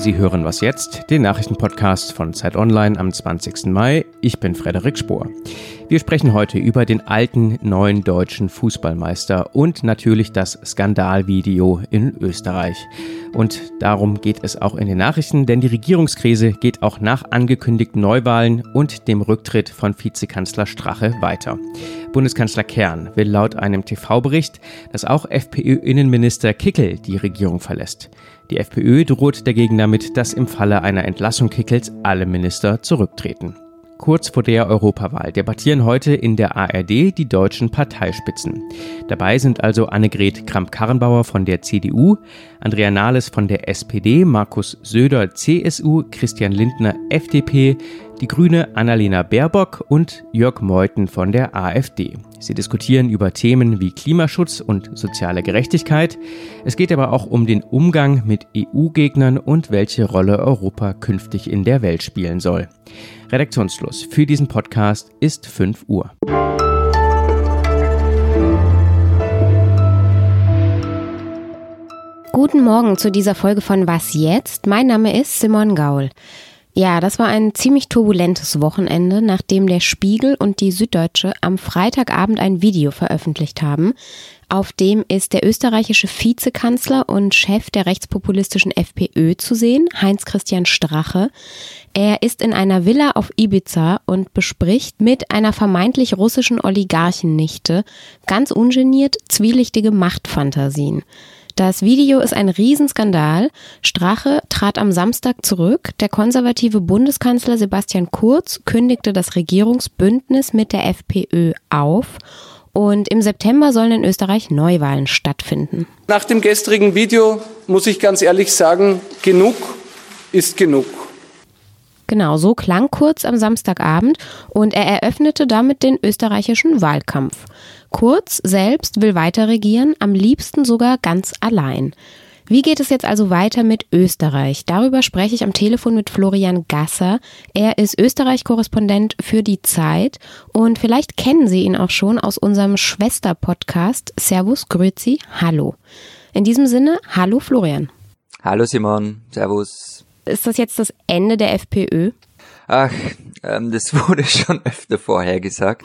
Sie hören was jetzt, den Nachrichtenpodcast von Zeit Online am 20. Mai. Ich bin Frederik Spohr. Wir sprechen heute über den alten neuen deutschen Fußballmeister und natürlich das Skandalvideo in Österreich. Und darum geht es auch in den Nachrichten, denn die Regierungskrise geht auch nach angekündigten Neuwahlen und dem Rücktritt von Vizekanzler Strache weiter. Bundeskanzler Kern will laut einem TV-Bericht, dass auch FPÖ-Innenminister Kickel die Regierung verlässt. Die FPÖ droht dagegen damit, dass im Falle einer Entlassung Kickels alle Minister zurücktreten. Kurz vor der Europawahl debattieren heute in der ARD die deutschen Parteispitzen. Dabei sind also Annegret Kramp-Karrenbauer von der CDU, Andrea Nahles von der SPD, Markus Söder CSU, Christian Lindner FDP, die Grüne Annalena Baerbock und Jörg Meuthen von der AfD. Sie diskutieren über Themen wie Klimaschutz und soziale Gerechtigkeit. Es geht aber auch um den Umgang mit EU-Gegnern und welche Rolle Europa künftig in der Welt spielen soll. Redaktionsschluss für diesen Podcast ist 5 Uhr. Guten Morgen zu dieser Folge von Was jetzt? Mein Name ist Simon Gaul. Ja, das war ein ziemlich turbulentes Wochenende, nachdem der Spiegel und die Süddeutsche am Freitagabend ein Video veröffentlicht haben. Auf dem ist der österreichische Vizekanzler und Chef der rechtspopulistischen FPÖ zu sehen, Heinz Christian Strache. Er ist in einer Villa auf Ibiza und bespricht mit einer vermeintlich russischen Oligarchennichte ganz ungeniert zwielichtige Machtfantasien. Das Video ist ein Riesenskandal. Strache trat am Samstag zurück. Der konservative Bundeskanzler Sebastian Kurz kündigte das Regierungsbündnis mit der FPÖ auf. Und im September sollen in Österreich Neuwahlen stattfinden. Nach dem gestrigen Video muss ich ganz ehrlich sagen, genug ist genug. Genau, so klang Kurz am Samstagabend und er eröffnete damit den österreichischen Wahlkampf. Kurz selbst will weiter regieren, am liebsten sogar ganz allein. Wie geht es jetzt also weiter mit Österreich? Darüber spreche ich am Telefon mit Florian Gasser. Er ist Österreich-Korrespondent für die Zeit und vielleicht kennen Sie ihn auch schon aus unserem Schwester-Podcast Servus, Grüezi, Hallo. In diesem Sinne, hallo Florian. Hallo Simon, Servus. Ist das jetzt das Ende der FPÖ? Ach, ähm, das wurde schon öfter vorhergesagt.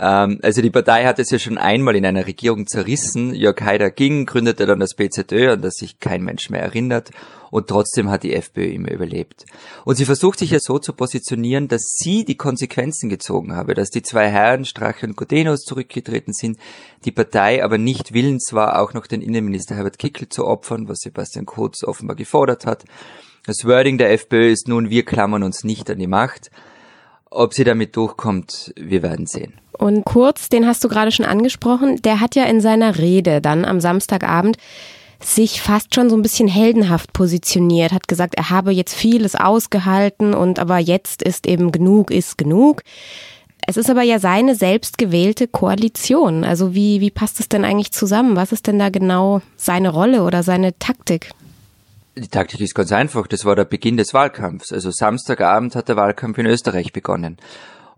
Ähm, also die Partei hat es ja schon einmal in einer Regierung zerrissen. Jörg Haider ging, gründete dann das BZÖ, an das sich kein Mensch mehr erinnert. Und trotzdem hat die FPÖ immer überlebt. Und sie versucht sich ja so zu positionieren, dass sie die Konsequenzen gezogen habe, dass die zwei Herren, Strache und Godenos, zurückgetreten sind, die Partei aber nicht willens war, auch noch den Innenminister Herbert Kickl zu opfern, was Sebastian Kurz offenbar gefordert hat. Das Wording der FPÖ ist nun, wir klammern uns nicht an die Macht. Ob sie damit durchkommt, wir werden sehen. Und Kurz, den hast du gerade schon angesprochen, der hat ja in seiner Rede dann am Samstagabend sich fast schon so ein bisschen heldenhaft positioniert, hat gesagt, er habe jetzt vieles ausgehalten und aber jetzt ist eben genug, ist genug. Es ist aber ja seine selbstgewählte Koalition. Also wie, wie passt es denn eigentlich zusammen? Was ist denn da genau seine Rolle oder seine Taktik? Die Taktik ist ganz einfach. Das war der Beginn des Wahlkampfs. Also Samstagabend hat der Wahlkampf in Österreich begonnen.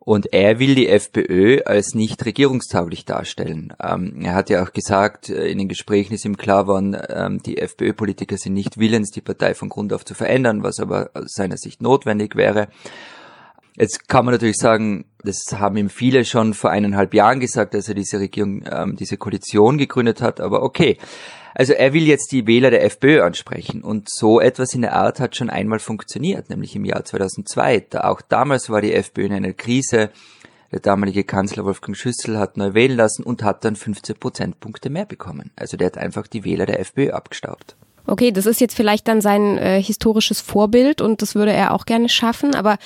Und er will die FPÖ als nicht regierungstauglich darstellen. Ähm, er hat ja auch gesagt, äh, in den Gesprächen ist ihm klar geworden, ähm, die FPÖ-Politiker sind nicht willens, die Partei von Grund auf zu verändern, was aber aus seiner Sicht notwendig wäre. Jetzt kann man natürlich sagen, das haben ihm viele schon vor eineinhalb Jahren gesagt, als er diese Regierung, ähm, diese Koalition gegründet hat, aber okay. Also er will jetzt die Wähler der FPÖ ansprechen und so etwas in der Art hat schon einmal funktioniert, nämlich im Jahr 2002. Da auch damals war die FPÖ in einer Krise. Der damalige Kanzler Wolfgang Schüssel hat neu wählen lassen und hat dann 15 Prozentpunkte mehr bekommen. Also der hat einfach die Wähler der FPÖ abgestaubt. Okay, das ist jetzt vielleicht dann sein äh, historisches Vorbild und das würde er auch gerne schaffen, aber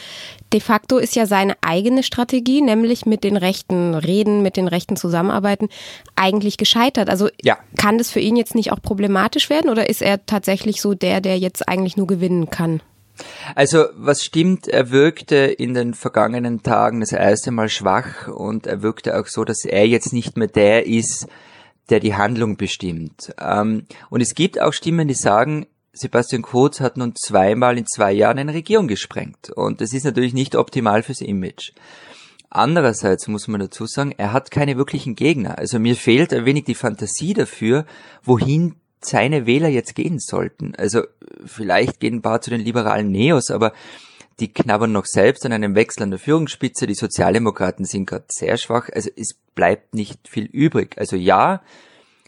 de facto ist ja seine eigene Strategie, nämlich mit den Rechten reden, mit den Rechten zusammenarbeiten, eigentlich gescheitert. Also ja. kann das für ihn jetzt nicht auch problematisch werden oder ist er tatsächlich so der, der jetzt eigentlich nur gewinnen kann? Also was stimmt, er wirkte in den vergangenen Tagen das erste Mal schwach und er wirkte auch so, dass er jetzt nicht mehr der ist, der die Handlung bestimmt. Ähm, und es gibt auch Stimmen, die sagen, Sebastian Kurz hat nun zweimal in zwei Jahren eine Regierung gesprengt. Und das ist natürlich nicht optimal fürs Image. Andererseits muss man dazu sagen, er hat keine wirklichen Gegner. Also mir fehlt ein wenig die Fantasie dafür, wohin seine Wähler jetzt gehen sollten. Also vielleicht gehen ein paar zu den liberalen Neos, aber die knabbern noch selbst an einem Wechsel an der Führungsspitze. Die Sozialdemokraten sind gerade sehr schwach. Also es bleibt nicht viel übrig. Also ja,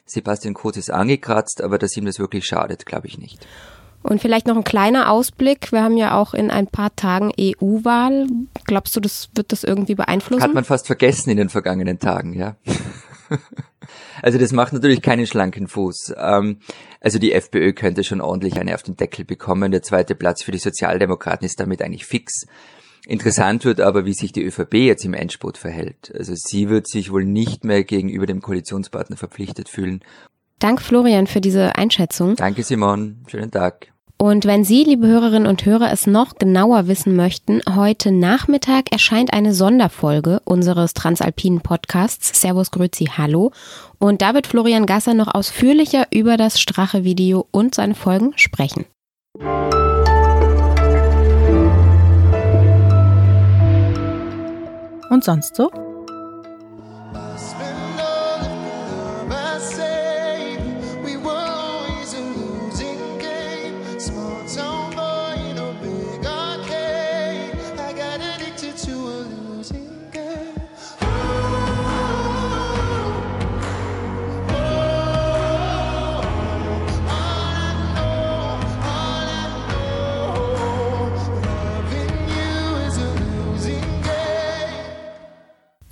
Sebastian Kurz ist angekratzt, aber dass ihm das wirklich schadet, glaube ich nicht. Und vielleicht noch ein kleiner Ausblick. Wir haben ja auch in ein paar Tagen EU-Wahl. Glaubst du, das wird das irgendwie beeinflussen? Hat man fast vergessen in den vergangenen Tagen, ja. Also das macht natürlich keinen schlanken Fuß. Ähm, also die FPÖ könnte schon ordentlich eine auf den Deckel bekommen. Der zweite Platz für die Sozialdemokraten ist damit eigentlich fix. Interessant wird aber, wie sich die ÖVP jetzt im Endspurt verhält. Also sie wird sich wohl nicht mehr gegenüber dem Koalitionspartner verpflichtet fühlen. Dank Florian für diese Einschätzung. Danke Simon, schönen Tag. Und wenn Sie, liebe Hörerinnen und Hörer, es noch genauer wissen möchten, heute Nachmittag erscheint eine Sonderfolge unseres Transalpinen Podcasts Servus Grüzi Hallo. Und da wird Florian Gasser noch ausführlicher über das Strache-Video und seine Folgen sprechen. Und sonst so?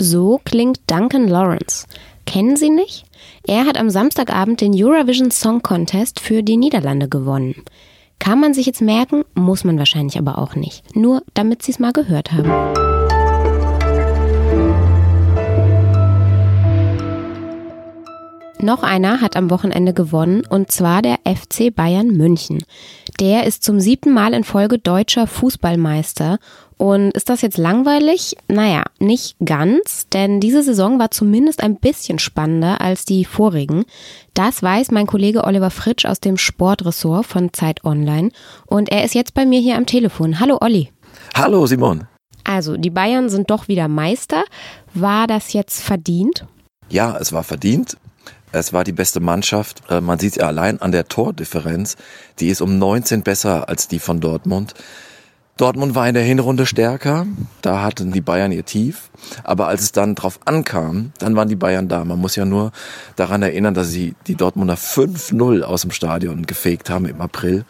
So klingt Duncan Lawrence. Kennen Sie nicht? Er hat am Samstagabend den Eurovision Song Contest für die Niederlande gewonnen. Kann man sich jetzt merken, muss man wahrscheinlich aber auch nicht. Nur damit Sie es mal gehört haben. Noch einer hat am Wochenende gewonnen, und zwar der FC Bayern München. Der ist zum siebten Mal in Folge deutscher Fußballmeister. Und ist das jetzt langweilig? Naja, nicht ganz, denn diese Saison war zumindest ein bisschen spannender als die vorigen. Das weiß mein Kollege Oliver Fritsch aus dem Sportressort von Zeit Online. Und er ist jetzt bei mir hier am Telefon. Hallo Olli. Hallo Simon. Also, die Bayern sind doch wieder Meister. War das jetzt verdient? Ja, es war verdient. Es war die beste Mannschaft. Äh, man sieht ja allein an der Tordifferenz. Die ist um 19 besser als die von Dortmund. Dortmund war in der Hinrunde stärker, da hatten die Bayern ihr Tief, aber als es dann drauf ankam, dann waren die Bayern da. Man muss ja nur daran erinnern, dass sie die Dortmunder 5-0 aus dem Stadion gefegt haben im April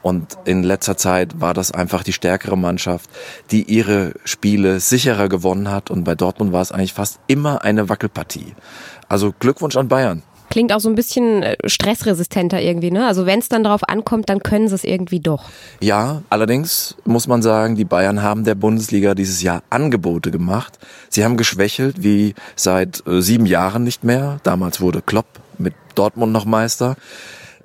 und in letzter Zeit war das einfach die stärkere Mannschaft, die ihre Spiele sicherer gewonnen hat und bei Dortmund war es eigentlich fast immer eine Wackelpartie. Also Glückwunsch an Bayern. Klingt auch so ein bisschen äh, stressresistenter irgendwie, ne? Also wenn es dann darauf ankommt, dann können sie es irgendwie doch. Ja, allerdings muss man sagen, die Bayern haben der Bundesliga dieses Jahr Angebote gemacht. Sie haben geschwächelt wie seit äh, sieben Jahren nicht mehr. Damals wurde Klopp mit Dortmund noch Meister.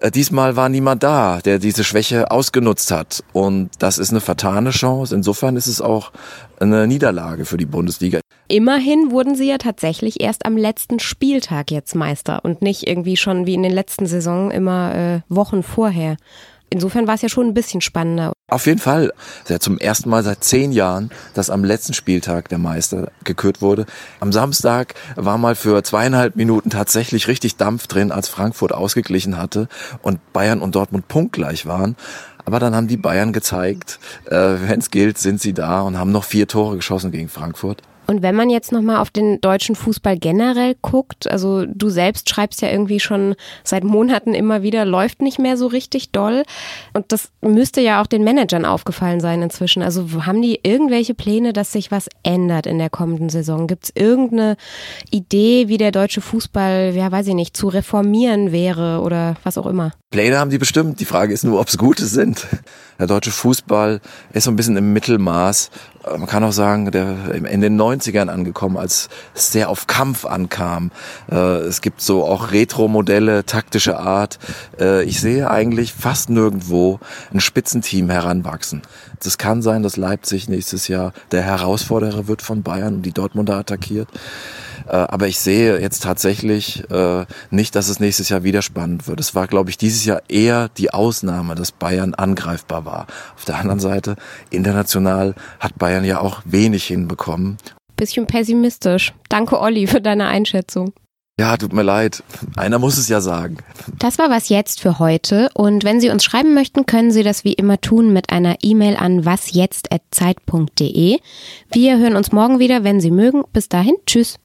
Äh, diesmal war niemand da, der diese Schwäche ausgenutzt hat. Und das ist eine vertane Chance. Insofern ist es auch eine Niederlage für die Bundesliga. Immerhin wurden sie ja tatsächlich erst am letzten Spieltag jetzt Meister und nicht irgendwie schon wie in den letzten Saisonen immer äh, Wochen vorher. Insofern war es ja schon ein bisschen spannender. Auf jeden Fall. Ja zum ersten Mal seit zehn Jahren, dass am letzten Spieltag der Meister gekürt wurde. Am Samstag war mal für zweieinhalb Minuten tatsächlich richtig Dampf drin, als Frankfurt ausgeglichen hatte und Bayern und Dortmund punktgleich waren. Aber dann haben die Bayern gezeigt, äh, wenn es gilt, sind sie da und haben noch vier Tore geschossen gegen Frankfurt. Und wenn man jetzt nochmal auf den deutschen Fußball generell guckt, also du selbst schreibst ja irgendwie schon seit Monaten immer wieder, läuft nicht mehr so richtig doll. Und das müsste ja auch den Managern aufgefallen sein inzwischen. Also haben die irgendwelche Pläne, dass sich was ändert in der kommenden Saison? Gibt es irgendeine Idee, wie der deutsche Fußball, ja weiß ich nicht, zu reformieren wäre oder was auch immer? Pläne haben die bestimmt. Die Frage ist nur, ob es gute sind. Der deutsche Fußball ist so ein bisschen im Mittelmaß. Man kann auch sagen, der in den 90ern angekommen, als es sehr auf Kampf ankam. Äh, es gibt so auch Retro-Modelle, taktische Art. Äh, ich sehe eigentlich fast nirgendwo ein Spitzenteam heranwachsen. Es kann sein, dass Leipzig nächstes Jahr der Herausforderer wird von Bayern und die Dortmunder attackiert. Äh, aber ich sehe jetzt tatsächlich äh, nicht, dass es nächstes Jahr wieder spannend wird. Es war, glaube ich, dieses Jahr eher die Ausnahme, dass Bayern angreifbar war. Auf der anderen Seite, international hat Bayern ja auch wenig hinbekommen. Bisschen pessimistisch. Danke, Olli, für deine Einschätzung. Ja, tut mir leid. Einer muss es ja sagen. Das war was jetzt für heute. Und wenn Sie uns schreiben möchten, können Sie das wie immer tun mit einer E-Mail an wasjetzt.zeit.de. Wir hören uns morgen wieder, wenn Sie mögen. Bis dahin, tschüss.